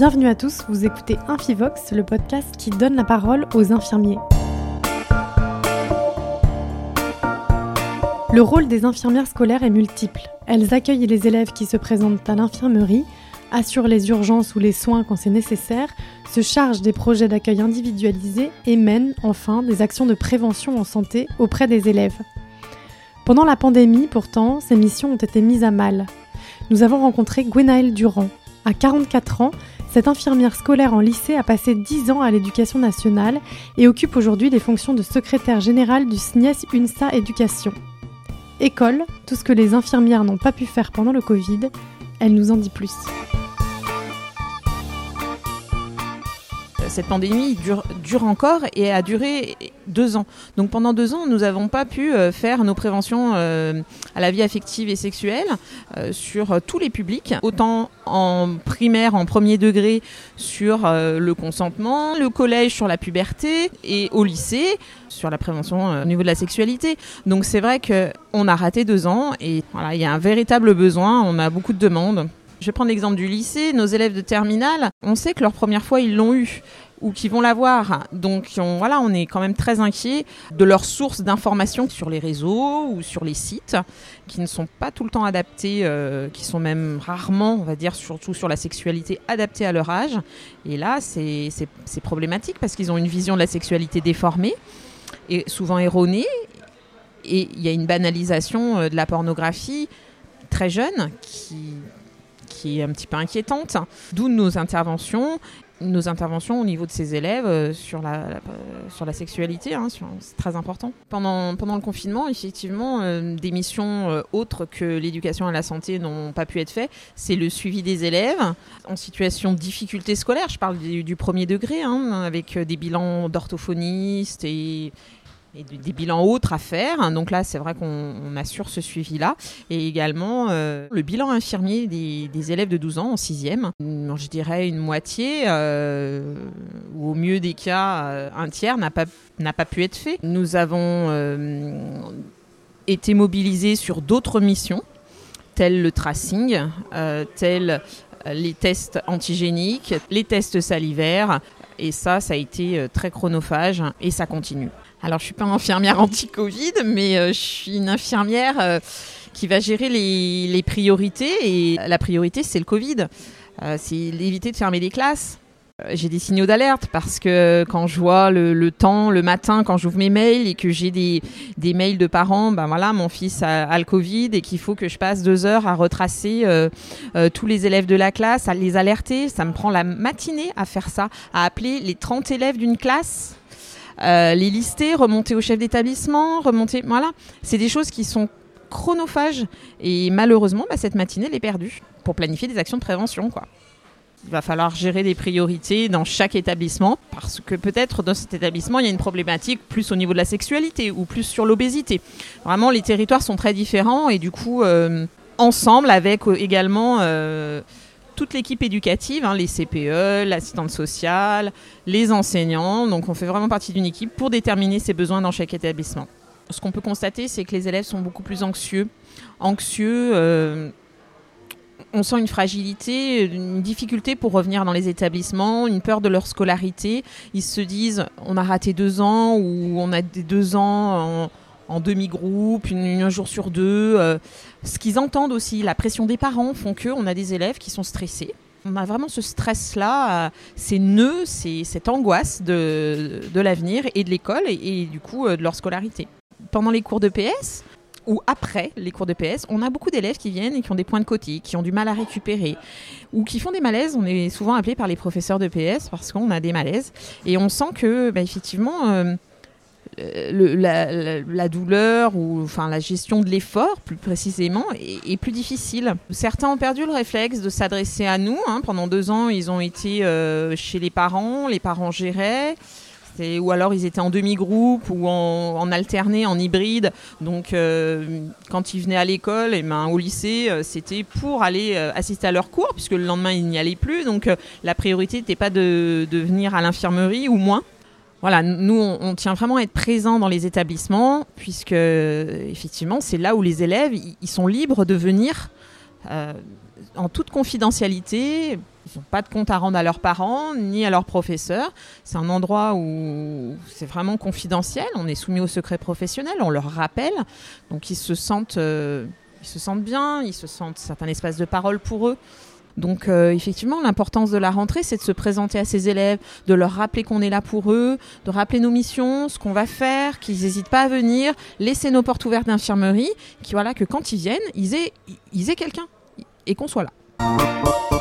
Bienvenue à tous, vous écoutez Infivox, le podcast qui donne la parole aux infirmiers. Le rôle des infirmières scolaires est multiple. Elles accueillent les élèves qui se présentent à l'infirmerie, assurent les urgences ou les soins quand c'est nécessaire, se chargent des projets d'accueil individualisés et mènent enfin des actions de prévention en santé auprès des élèves. Pendant la pandémie, pourtant, ces missions ont été mises à mal. Nous avons rencontré Gwenaëlle Durand. À 44 ans, cette infirmière scolaire en lycée a passé 10 ans à l'éducation nationale et occupe aujourd'hui des fonctions de secrétaire générale du SNIES UNSA Éducation. École, tout ce que les infirmières n'ont pas pu faire pendant le Covid, elle nous en dit plus. cette pandémie dure, encore et a duré deux ans. Donc pendant deux ans, nous n'avons pas pu euh, faire nos préventions euh, à la vie affective et sexuelle euh, sur tous les publics, autant en primaire, en premier degré sur le consentement, le collège sur la puberté et au lycée sur la prévention au niveau de la sexualité. Donc c'est vrai qu'on a raté deux ans et voilà, il y a un véritable besoin, on a beaucoup de demandes. Je vais prendre l'exemple du lycée. Nos élèves de terminale, on sait que leur première fois, ils l'ont eu ou qu'ils vont l'avoir. Donc on, voilà, on est quand même très inquiet de leurs sources d'informations sur les réseaux ou sur les sites qui ne sont pas tout le temps adaptés, euh, qui sont même rarement, on va dire, surtout sur la sexualité, adaptés à leur âge. Et là, c'est problématique parce qu'ils ont une vision de la sexualité déformée et souvent erronée. Et il y a une banalisation euh, de la pornographie très jeune qui qui est un petit peu inquiétante. D'où nos interventions nos interventions au niveau de ces élèves euh, sur, la, euh, sur la sexualité, hein, c'est très important. Pendant, pendant le confinement, effectivement, euh, des missions autres que l'éducation à la santé n'ont pas pu être faites. C'est le suivi des élèves en situation de difficulté scolaire. Je parle du, premier degré, hein, avec des bilans d'orthophonistes et et des bilans autres à faire. Donc là, c'est vrai qu'on assure ce suivi-là. Et également euh, le bilan infirmier des, élèves de 12 ans en 6e. Je dirais une moitié, euh, ou au mieux des cas, euh, un tiers n'a pas, pas pu être fait. Nous avons été mobilisés sur d'autres missions, telles le tracing, telles les tests antigéniques, les tests salivaires. Et ça, ça a été très chronophage et ça continue. Alors, je suis pas infirmière anti-Covid, mais euh, je suis une infirmière euh, qui va gérer les, priorités. Et la priorité, c'est le Covid. Euh, c'est l'éviter de fermer les classes. J'ai des signaux d'alerte parce que quand je vois le, temps, le matin, quand j'ouvre mes mails et que j'ai des, mails de parents, ben voilà, mon fils a, le Covid et qu'il faut que je passe deux heures à retracer tous les élèves de la classe, à les alerter. Ça me prend la matinée à faire ça, à appeler les 30 élèves d'une classe euh, les lister, remonter au chef d'établissement, remonter. Voilà, c'est des choses qui sont chronophages et malheureusement, bah, cette matinée, elle est perdue pour planifier des actions de prévention, quoi. Il va falloir gérer des priorités dans chaque établissement parce que peut-être dans cet établissement, il y a une problématique plus au niveau de la sexualité ou plus sur l'obésité. Vraiment, les territoires sont très différents et du coup, euh, ensemble avec euh, également toute l'équipe éducative, hein, les CPE, l'assistante sociale, les enseignants. Donc on fait vraiment partie d'une équipe pour déterminer ses besoins dans chaque établissement. Ce qu'on peut constater, c'est que les élèves sont beaucoup plus anxieux. Anxieux, euh, on sent une fragilité, une difficulté pour revenir dans les établissements, une peur de leur scolarité. Ils se disent, on a raté deux ans ou on a deux ans en demi-groupe, un jour sur deux. Euh, ce qu'ils entendent aussi, la pression des parents font qu'on a des élèves qui sont stressés. On a vraiment ce stress-là, euh, ces nœuds, cette angoisse de, l'avenir et de l'école et, du coup euh, de leur scolarité. Pendant les cours de PS, ou après les cours de PS, on a beaucoup d'élèves qui viennent et qui ont des points de côté, qui ont du mal à récupérer, ou qui font des malaises. On est souvent appelé par les professeurs de PS parce qu'on a des malaises. Et on sent que, bah, effectivement, la, douleur ou enfin la gestion de l'effort plus précisément est, plus difficile. Certains ont perdu le réflexe de s'adresser à nous. Hein. Pendant deux ans, ils ont été euh, chez les parents, les parents géraient. Ou alors ils étaient en demi-groupe ou en, alterné, en hybride. Donc euh, quand ils venaient à l'école, et eh ben, au lycée, euh, c'était pour aller assister à leurs cours, puisque le lendemain ils n'y allaient plus. Donc la priorité n'était pas de venir à l'infirmerie ou moins voilà, nous, on, tient vraiment à être présents dans les établissements, puisque effectivement, c'est là où les élèves, ils sont libres de venir euh, en toute confidentialité, ils n'ont pas de compte à rendre à leurs parents ni à leurs professeurs. C'est un endroit où c'est vraiment confidentiel. On est soumis au secret professionnel. On leur rappelle. Donc ils se sentent, euh, ils se sentent bien. Ils se sentent c'est un espace de parole pour eux. Donc euh, effectivement, l'importance de la rentrée, c'est de se présenter à ses élèves, de leur rappeler qu'on est là pour eux, de rappeler nos missions, ce qu'on va faire, qu'ils n'hésitent pas à venir, laisser nos portes ouvertes d'infirmerie, qui voilà que quand ils viennent, ils aient, ils aient quelqu'un et qu'on soit là.